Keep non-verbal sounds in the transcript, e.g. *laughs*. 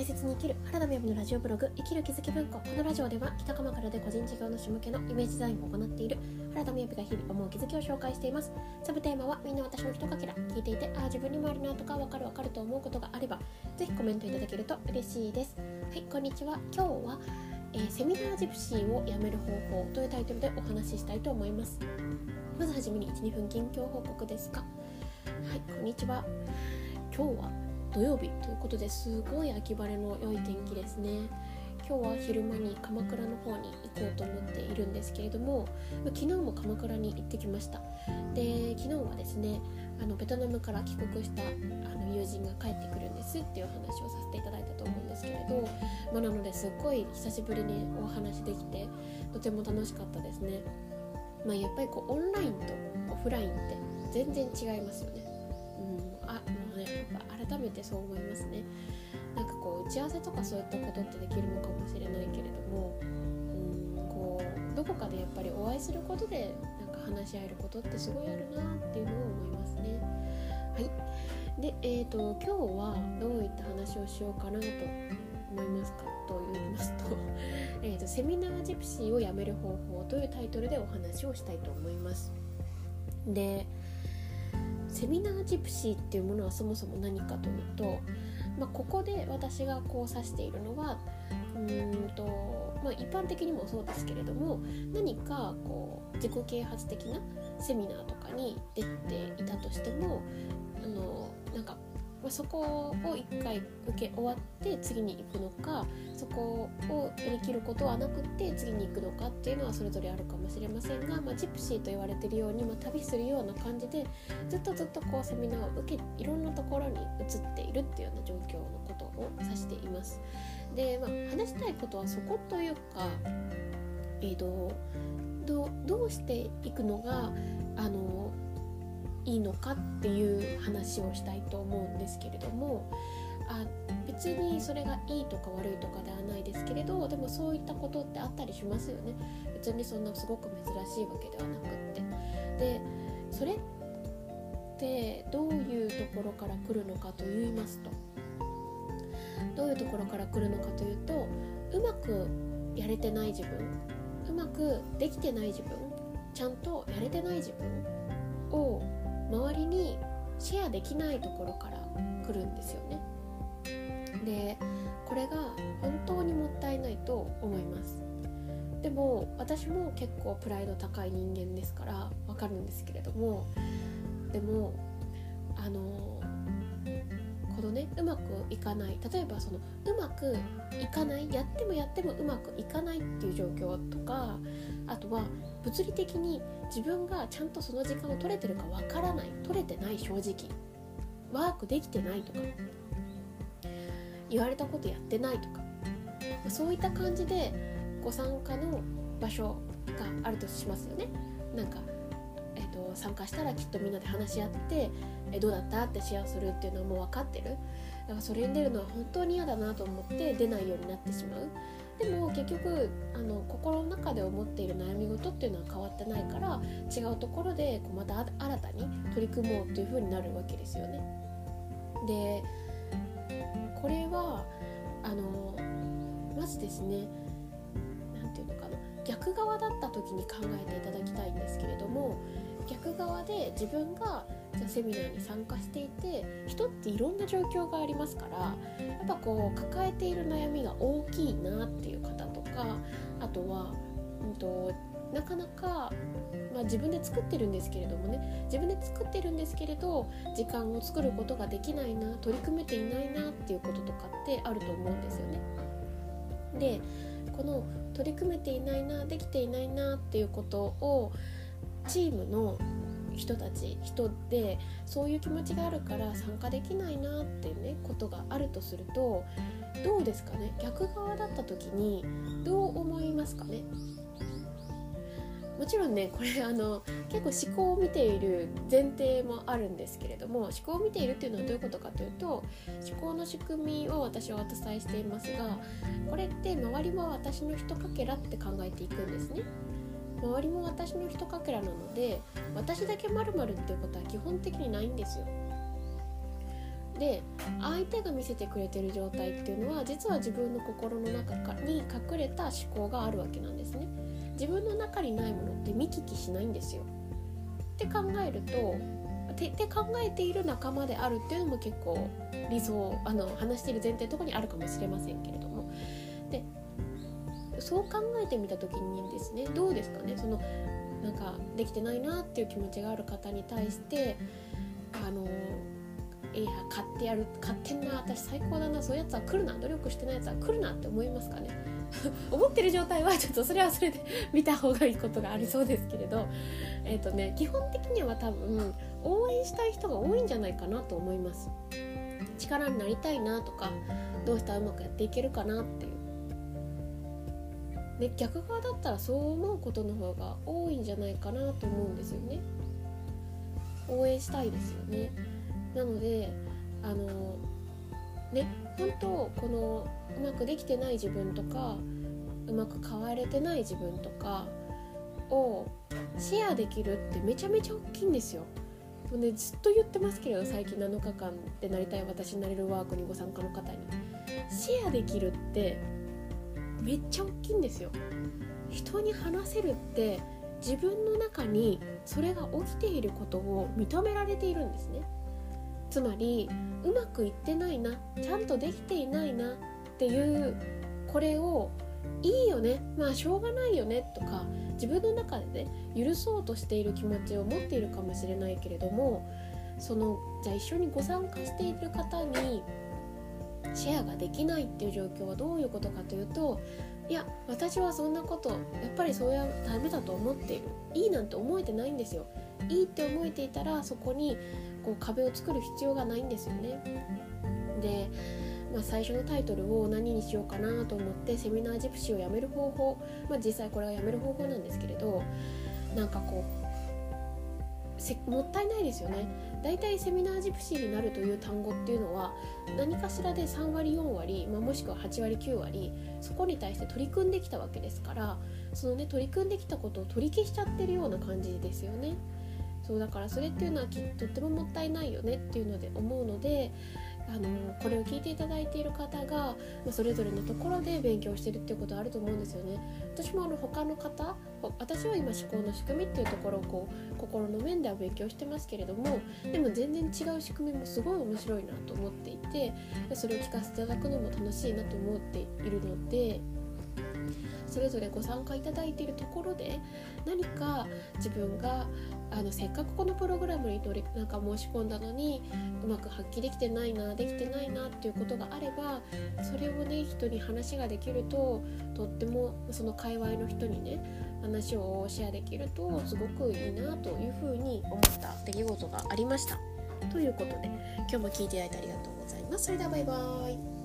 大切に生きる原田美由のラジオブログ生きる気づき文庫。このラジオでは北鎌倉で個人事業主向けのイメージデザインを行っている原田美由が日々思う気づきを紹介しています。サブテーマはみんな私の一かけら聞いていてああ自分にもあるなとかわかるわかると思うことがあればぜひコメントいただけると嬉しいです。はいこんにちは。今日は、えー、セミナージプシーをやめる方法というタイトルでお話ししたいと思います。まずはじめに12分近況報告ですがはいこんにちは。今日は土曜日ということですごい秋晴れの良い天気ですね。今日は昼間に鎌倉の方に行こうと思っているんですけれども昨日も鎌倉に行ってきました。で昨日はですねあのベトナムから帰国したあの友人が帰ってくるんですっていう話をさせていただいたと思うんですけれど、まあ、なのですっごい久しぶりにお話できてとても楽しかったですね、まあ、やっぱりこうオンラインとオフラインって全然違いますよね。改めてそう思いますね。なんかこう打ち合わせとかそういったことってできるのかもしれないけれどもうんこうどこかでやっぱりお会いすることでなんか話し合えることってすごいあるなっていうのを思いますね。はい。でえーと、今日はどういった話をしようかなと思いますか？と言いますと *laughs* えと「セミナージプシーをやめる方法」というタイトルでお話をしたいと思います。でセミナージプシーっていうものはそもそも何かというと、まあ、ここで私がこう指しているのはうんと、まあ、一般的にもそうですけれども何かこう自己啓発的なセミナーとかに出ていたとしてもあのなんかまあ、そこを1回受け終わって次に行くのかそこをやりきることはなくって次に行くのかっていうのはそれぞれあるかもしれませんが、まあ、ジプシーと言われてるように、まあ、旅するような感じでずっとずっとこうセミナーを受けいろんなところに移っているっていうような状況のことを指しています。で、まあ、話したいことはそこというか、えーと、どどうしていくのがあのいいのかっていう話をしたいと思うんですけれどもあ別にそれがいいとか悪いとかではないですけれどでもそういったことってあったりしますよね。別にそんなすごく珍しいわけではなくって。でそれってどういうところから来るのかと言いますとどういうところから来るのかというとうまくやれてない自分うまくできてない自分ちゃんとやれてない自分を周りにシェアできないところから来るんですよね。でこれが本当にもったいないと思います。でも私も結構プライド高い人間ですからわかるんですけれども。でもあのこのね。うまくいかない。例えばそのうまくいかない。やってもやってもうまくいかないっていう状況とかあとは物理的に自分がちゃんとその時間を取れてるかわからない。取れてない正直。ワークできてないとか。言われたことやってないとか。そういった感じでご参加の場所があるとしますよね。なんかと参加したらきっとみんなで話し合ってえどうだったってシェアするっていうのはもう分かってる。だからそれに出るのは本当に嫌だなと思って出ないようになってしまう。でも結局あの心の中で思っている悩み事っていうのは変わってないから違うところでこうまた新たに取り組もうっていう風になるわけですよね。でこれはあのまずですね何て言うのかな。逆側だった時に考えていただきたい。自分がじゃセミナーに参加していて人っていろんな状況がありますからやっぱこう抱えている悩みが大きいなっていう方とかあとは、うんと、なかなか、まあ、自分で作ってるんですけれどもね自分で作ってるんですけれど時間を作ることができないな取り組めていないなっていうこととかってあると思うんですよね。でこの取り組めていないなできていないなっていうことをチームの人たち人でそういう気持ちがあるから参加できないなってねことがあるとするとどうですかね？逆側だった時にどう思いますかね？もちろんねこれあの結構思考を見ている前提もあるんですけれども思考を見ているっていうのはどういうことかというと思考の仕組みを私はお伝えしていますがこれって周りは私のひとかけらって考えていくんですね。周りも私のひとかけらなので私だけまるっていうことは基本的にないんですよ。で相手が見せてくれてる状態っていうのは実は自分の心の中に隠れた思考があるわけなんですね。自分の中にないものって見聞きしないんですよ。って考えるとてって考えている仲間であるっていうのも結構理想あの話している前提のとこにあるかもしれませんけれど。そう考えてみた時にですねどうですかね？そのなんかできてないなっていう気持ちがある方に対してあのいや買ってやる買ってんな私最高だなそういうやつは来るな努力してないやつは来るなって思いますかね？*laughs* 思ってる状態はちょっとそれはそれで *laughs* 見た方がいいことがありそうですけれど。えっ、ー、とね基本的には多分応援したい人が多いんじゃないかなと思います。力になりたいなとかどうしたらうまくやっていけるかなっていう。で逆側だったらそう思うことの方が多いんじゃないかなと思うんですよね。応援したいですよね。なのであのね本当このうまくできてない自分とかうまく変われてない自分とかをシェアできるってめちゃめちゃ大きいんですよ。もうね、ずっと言ってますけれど最近7日間でなりたい私になれるワークにご参加の方に。シェアできるってめっちゃ大きいんですよ。人に話せるって自分の中にそれが起きていることを認められているんですね。つまりうまくいってないなちゃんとできていないなっていうこれをいいよねまあしょうがないよねとか自分の中でね許そうとしている気持ちを持っているかもしれないけれどもそのじゃあ一緒にご参加している方にシェアができないっていう状況はどういうことかというといや私はそんなことやっぱりそうやダメだと思っている。いいなんて思えてないんですよ。いいって思えていたらそこにこう壁を作る必要がないんですよね。で、まあ、最初のタイトルを何にしようかなと思ってセミナージプシーをやめる方法、まあ、実際これはやめる方法なんですけれどなんかこうもったいないですよね。大体セミナージプシーになるという単語っていうのは何かしらで3割4割、まあ、もしくは8割9割そこに対して取り組んできたわけですからそのね取り組んできたことを取り消しちゃってるような感じですよね。そうだからそれっていうのはきとってももったいないよねっていうので思うのであのこれを聞いていただいている方が、ま、それぞれのところで勉強してるっていうことはあると思うんですよね。私もあの他の方私は今思考の仕組みっていうところをこう心の面では勉強してますけれどもでも全然違う仕組みもすごい面白いなと思っていてそれを聞かせていただくのも楽しいなと思っているので。それぞれご参加いただいているところで何か自分があのせっかくこのプログラムに取りなんか申し込んだのにうまく発揮できてないなできてないなっていうことがあればそれをね人に話ができるととってもその界隈の人にね話をシェアできるとすごくいいなというふうに思った出来事がありました。ということで今日も聞いていただいてありがとうございます。それではバイバーイ。